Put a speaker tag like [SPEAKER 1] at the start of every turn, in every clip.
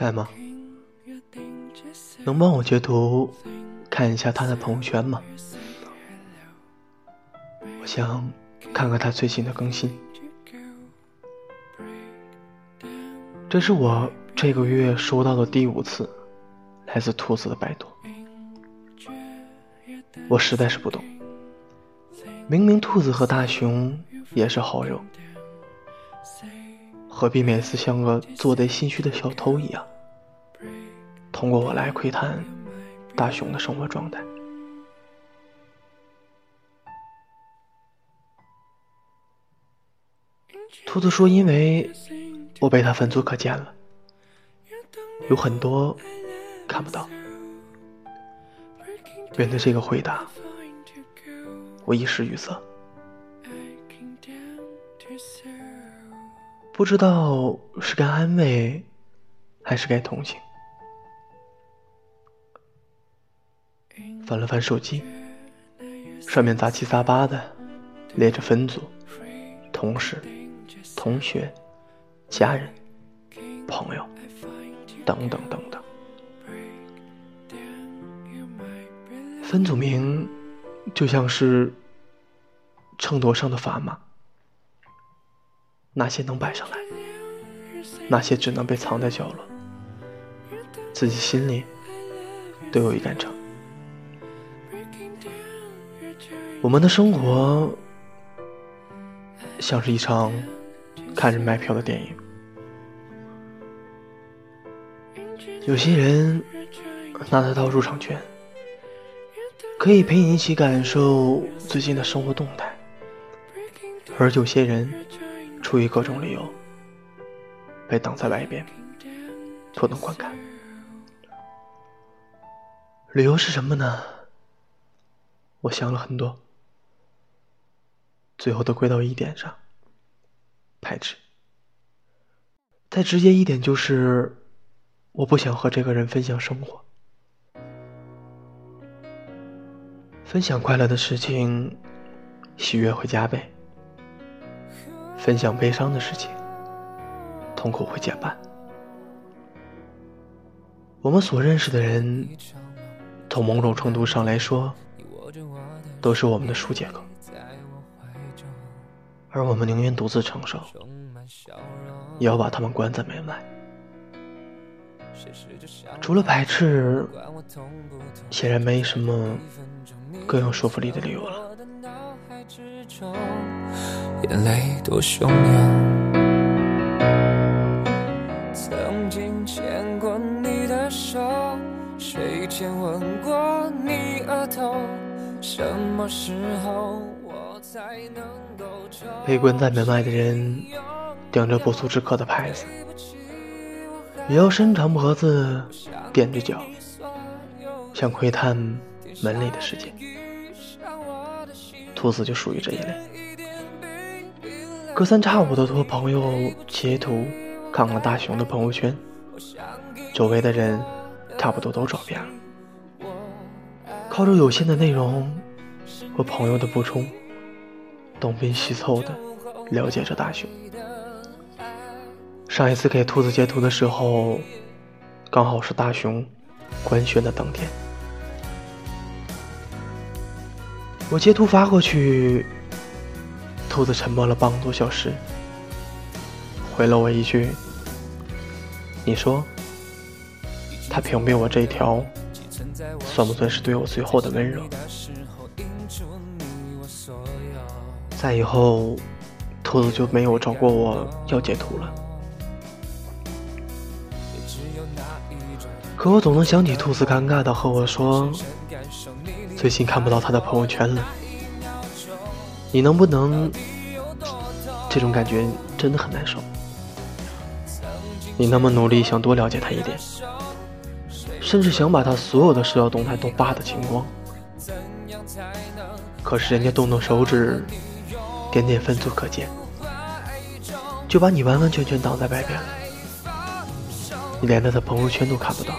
[SPEAKER 1] 在吗？能帮我截图看一下他的朋友圈吗？我想看看他最近的更新。这是我这个月收到的第五次来自兔子的拜托，我实在是不懂。明明兔子和大熊也是好友，何必每次像个做贼心虚的小偷一样，通过我来窥探大熊的生活状态？兔子说：“因为。”我被他分组可见了，有很多看不到。面对这个回答，我一时语塞，不知道是该安慰还是该同情。翻了翻手机，上面杂七杂八的列着分组、同事、同学。家人、朋友，等等等等。分组名就像是秤砣上的砝码，哪些能摆上来，哪些只能被藏在角落，自己心里都有一杆秤。我们的生活像是一场。看着卖票的电影，有些人拿得到入场券，可以陪你一起感受最近的生活动态；而有些人出于各种理由被挡在外边，不能观看。理由是什么呢？我想了很多，最后都归到一点上。排斥。再直接一点就是，我不想和这个人分享生活。分享快乐的事情，喜悦会加倍；分享悲伤的事情，痛苦会减半。我们所认识的人，从某种程度上来说，都是我们的疏解口。而我们宁愿独自承受，也要把他们关在门外。除了排斥，显然没什么更有说服力的理由了。之中眼泪多汹涌。曾经牵过你的手，睡前吻过你额头，什么时候我才能够？被关在门外的人，顶着不速之客的牌子，也要伸长脖子，踮着脚，想窥探门里的世界。兔子就属于这一类，隔三差五的托朋友截图看看大熊的朋友圈，周围的人差不多都找遍了，靠着有限的内容和朋友的补充。东拼西凑的了解着大熊。上一次给兔子截图的时候，刚好是大熊官宣的当天。我截图发过去，兔子沉默了半个多小时，回了我一句：“你说，他屏蔽我这一条，算不算是对我最后的温柔？”再以后，兔子就没有找过我要截图了。可我总能想起兔子尴尬的和我说：“最近看不到他的朋友圈了。”你能不能？这种感觉真的很难受。你那么努力想多了解他一点，甚至想把他所有的社交动态都扒得精光。可是人家动动手指。点点分组可见，就把你完完全全挡在外边了。你连他的朋友圈都看不到，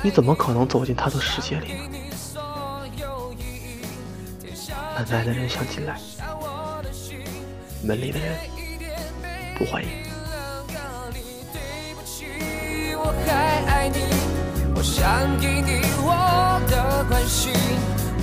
[SPEAKER 1] 你怎么可能走进他的世界里呢？门外的人想进来，门里的人不欢迎。
[SPEAKER 2] 想给你我的关心，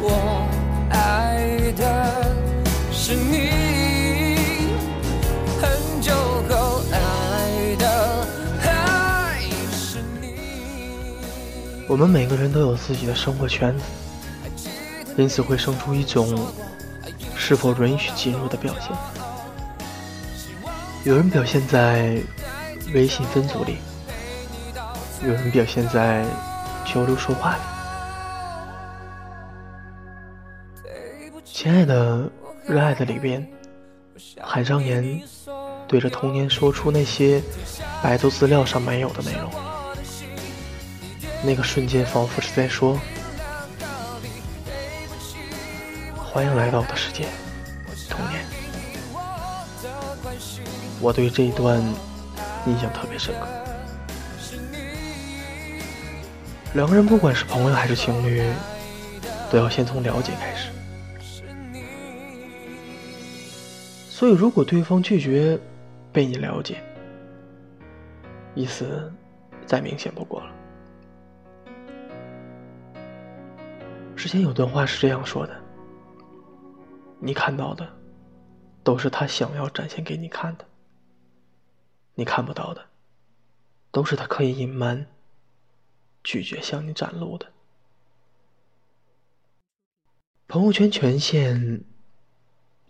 [SPEAKER 2] 我爱的是你，很久后爱的还是你。
[SPEAKER 1] 我们每个人都有自己的生活圈子，因此会生出一种是否允许进入的表现。有人表现在微信分组里。有人表现在交流说话里，亲爱的、热爱的里边，韩商言对着童年说出那些百度资料上没有的内容，那个瞬间仿佛是在说：“欢迎来到我的世界，童年。”我对这一段印象特别深刻。两个人不管是朋友还是情侣，都要先从了解开始。所以，如果对方拒绝被你了解，意思再明显不过了。之前有段话是这样说的：“你看到的，都是他想要展现给你看的；你看不到的，都是他刻意隐瞒。”拒绝向你展露的朋友圈权限，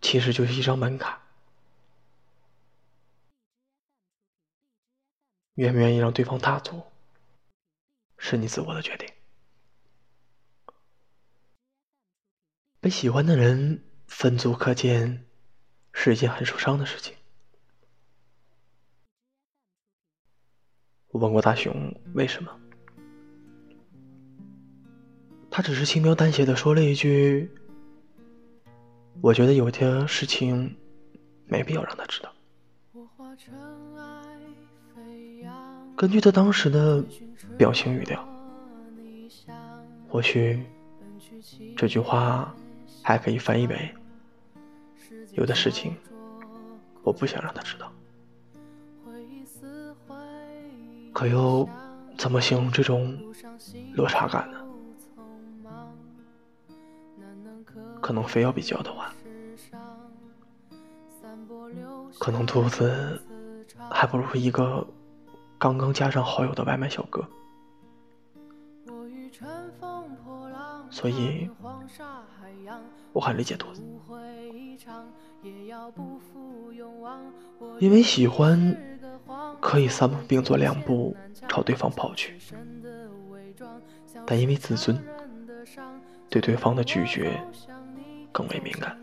[SPEAKER 1] 其实就是一张门卡。愿不愿意让对方踏足，是你自我的决定。被喜欢的人分组可见，是一件很受伤的事情。我问过大雄为什么。他只是轻描淡写的说了一句：“我觉得有些事情没必要让他知道。”根据他当时的表情语调，或许这句话还可以翻译为：“有的事情我不想让他知道。”可又怎么形容这种落差感呢？可能非要比较的话，可能兔子还不如一个刚刚加上好友的外卖小哥。所以，我很理解兔子，因为喜欢可以三步并作两步朝对方跑去，但因为自尊，对对方的拒绝。更为敏感，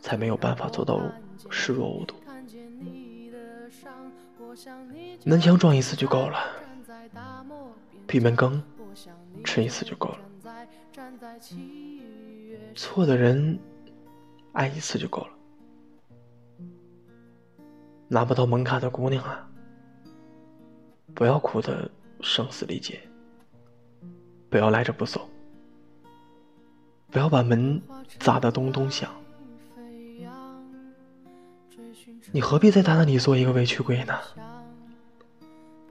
[SPEAKER 1] 才没有办法做到视若无睹。南墙撞一次就够了，闭门羹吃一次就够了。错的人爱一次就够了。拿不到门卡的姑娘啊，不要哭得声嘶力竭，不要赖着不走。不要把门砸得咚咚响，你何必在他那里做一个委屈鬼呢？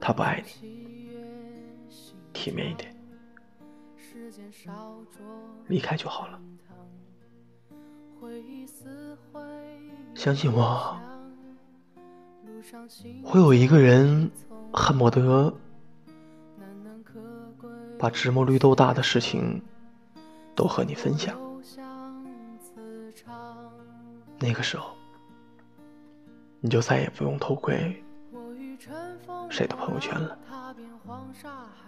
[SPEAKER 1] 他不爱你，体面一点，离开就好了。相信我，会有一个人恨不得把芝麻绿豆大的事情。都和你分享，那个时候，你就再也不用偷窥谁的朋友圈了。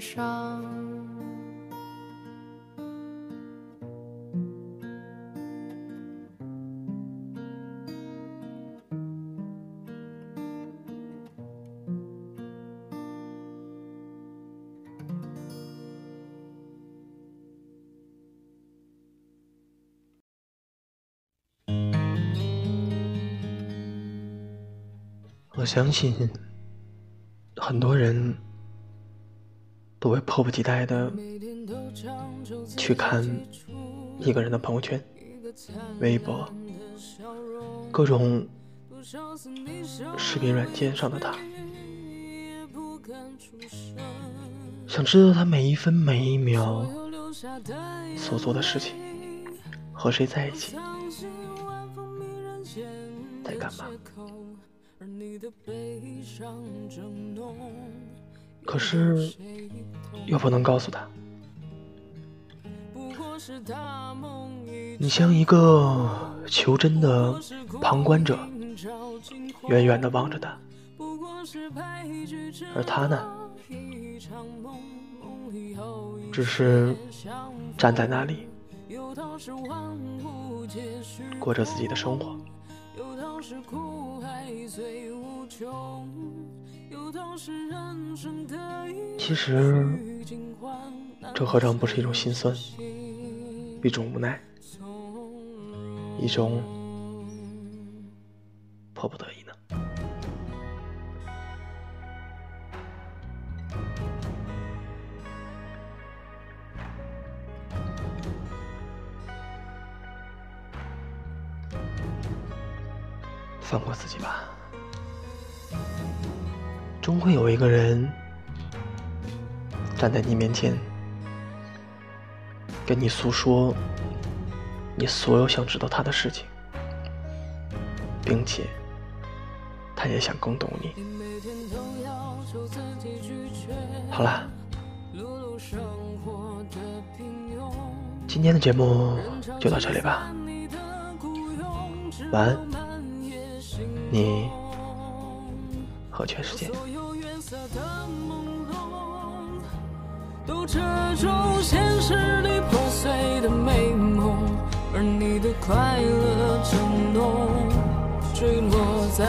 [SPEAKER 1] 上。
[SPEAKER 2] 我相信很多人我会迫不及待的去看一个人的朋友圈、微博、各种视频软件上的他，想知道他每一分每一秒所做的事情，和谁在一起，在干嘛。可是，又不能告诉他。你像一个求真的旁观者，远远的望着他，而他呢，只是站在那里，过着自己的生活。其实，这何尝不是一种心酸，一种无奈，一种迫不得已。终会有一个人站在你面前，跟你诉说你所有想知道他的事情，并且他也想更懂你。好了，今天的节目就到这里吧，晚安，你和全世界。的朦胧，都遮住现实里破碎的美梦，而你的快乐承诺，坠落在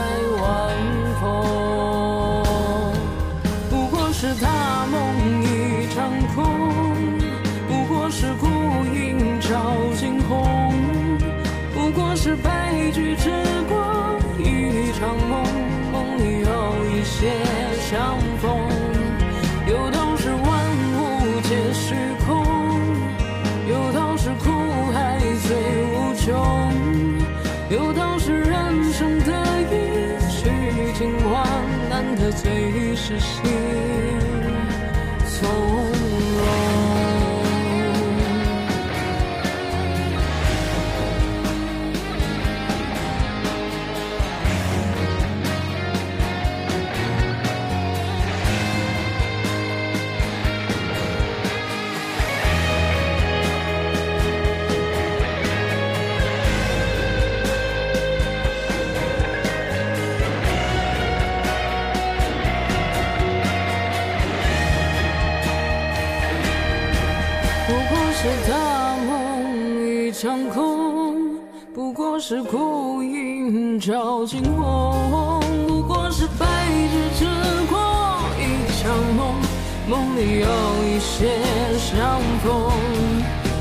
[SPEAKER 2] 最是谁。是孤影照惊鸿，不过是白驹之过一场梦，梦里有一些相逢。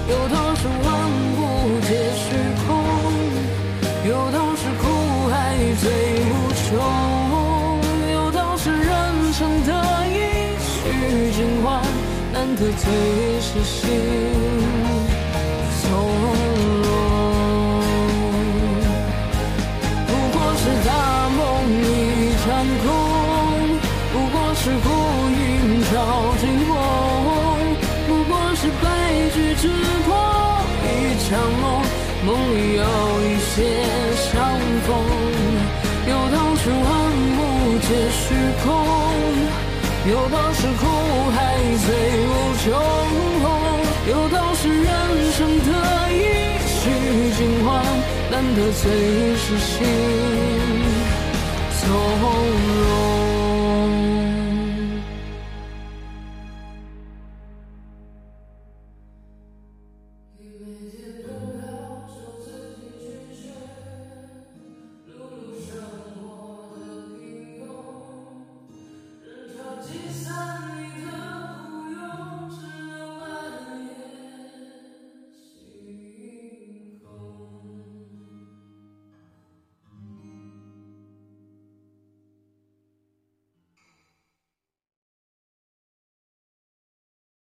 [SPEAKER 2] 有道是万物皆虚空，有道是苦海最无穷，有道是人生得意须尽欢。难得最是心白驹之过一场梦，梦里有一些相逢。有道是万物皆虚空，有道是苦海最。无穷，有道是人生得意须尽欢，难得最是心从容。